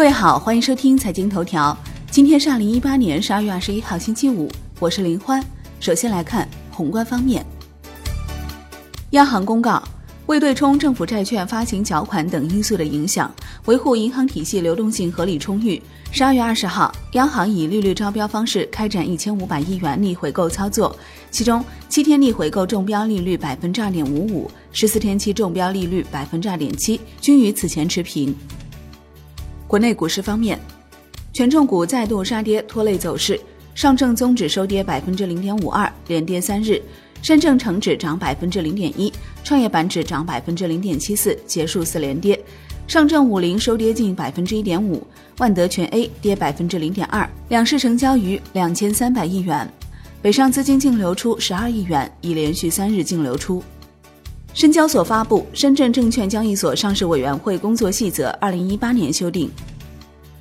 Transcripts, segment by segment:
各位好，欢迎收听财经头条。今天是二零一八年十二月二十一号，星期五，我是林欢。首先来看宏观方面，央行公告，为对冲政府债券发行缴款等因素的影响，维护银行体系流动性合理充裕。十二月二十号，央行以利率招标方式开展一千五百亿元逆回购操作，其中七天逆回购中标利率百分之二点五五，十四天期中标利率百分之二点七，均与此前持平。国内股市方面，权重股再度杀跌拖累走势，上证综指收跌百分之零点五二，连跌三日；深证成指涨百分之零点一，创业板指涨百分之零点七四，结束四连跌。上证五零收跌近百分之一点五，万德全 A 跌百分之零点二，两市成交逾两千三百亿元，北上资金净流出十二亿元，已连续三日净流出。深交所发布《深圳证券交易所上市委员会工作细则（二零一八年修订）》，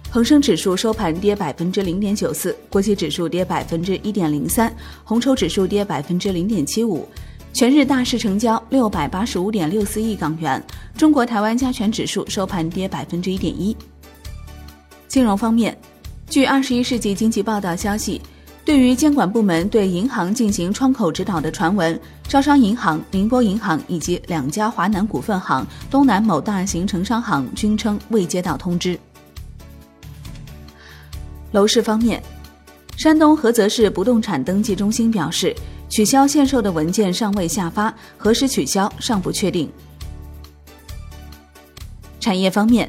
恒生指数收盘跌百分之零点九四，国企指数跌百分之一点零三，红筹指数跌百分之零点七五。全日大市成交六百八十五点六四亿港元。中国台湾加权指数收盘跌百分之一点一。金融方面，据《二十一世纪经济报道》消息。对于监管部门对银行进行窗口指导的传闻，招商银行、宁波银行以及两家华南股份行、东南某大型城商行均称未接到通知。楼市方面，山东菏泽市不动产登记中心表示，取消限售的文件尚未下发，何时取消尚不确定。产业方面，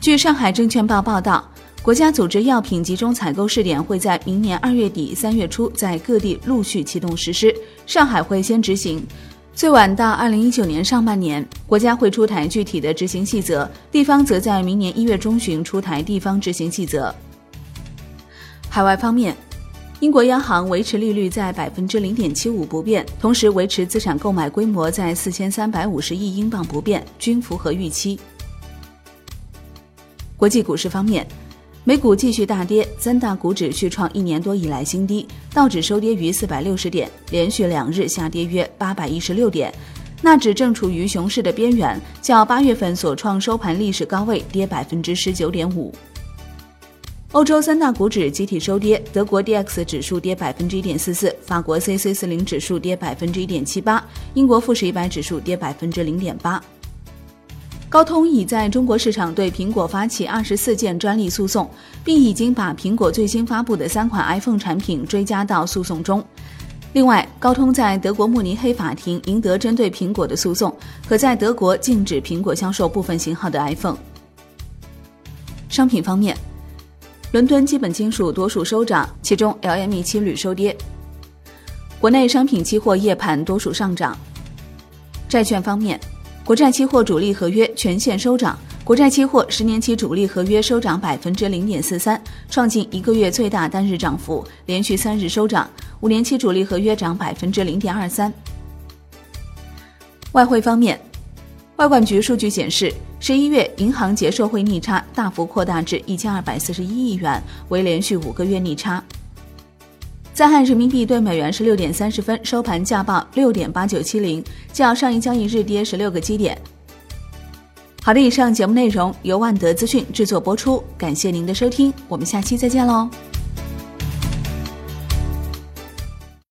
据上海证券报报道。国家组织药品集中采购试点会在明年二月底三月初在各地陆续启动实施，上海会先执行，最晚到二零一九年上半年，国家会出台具体的执行细则，地方则在明年一月中旬出台地方执行细则。海外方面，英国央行维持利率在百分之零点七五不变，同时维持资产购买规模在四千三百五十亿英镑不变，均符合预期。国际股市方面。美股继续大跌，三大股指续创一年多以来新低，道指收跌逾四百六十点，连续两日下跌约八百一十六点，纳指正处于熊市的边缘，较八月份所创收盘历史高位跌百分之十九点五。欧洲三大股指集体收跌，德国 D X 指数跌百分之一点四四，法国 C C 四零指数跌百分之一点七八，英国富时一百指数跌百分之零点八。高通已在中国市场对苹果发起二十四件专利诉讼，并已经把苹果最新发布的三款 iPhone 产品追加到诉讼中。另外，高通在德国慕尼黑法庭赢得针对苹果的诉讼，可在德国禁止苹果销售部分型号的 iPhone。商品方面，伦敦基本金属多数收涨，其中 LME 期铝收跌。国内商品期货夜盘多数上涨。债券方面。国债期货主力合约全线收涨，国债期货十年期主力合约收涨百分之零点四三，创近一个月最大单日涨幅，连续三日收涨。五年期主力合约涨百分之零点二三。外汇方面，外管局数据显示，十一月银行结售汇逆差大幅扩大至一千二百四十一亿元，为连续五个月逆差。在岸人民币对美元十六点三十分收盘价报六点八九七零，较上一交易日跌十六个基点。好的，以上节目内容由万德资讯制作播出，感谢您的收听，我们下期再见喽。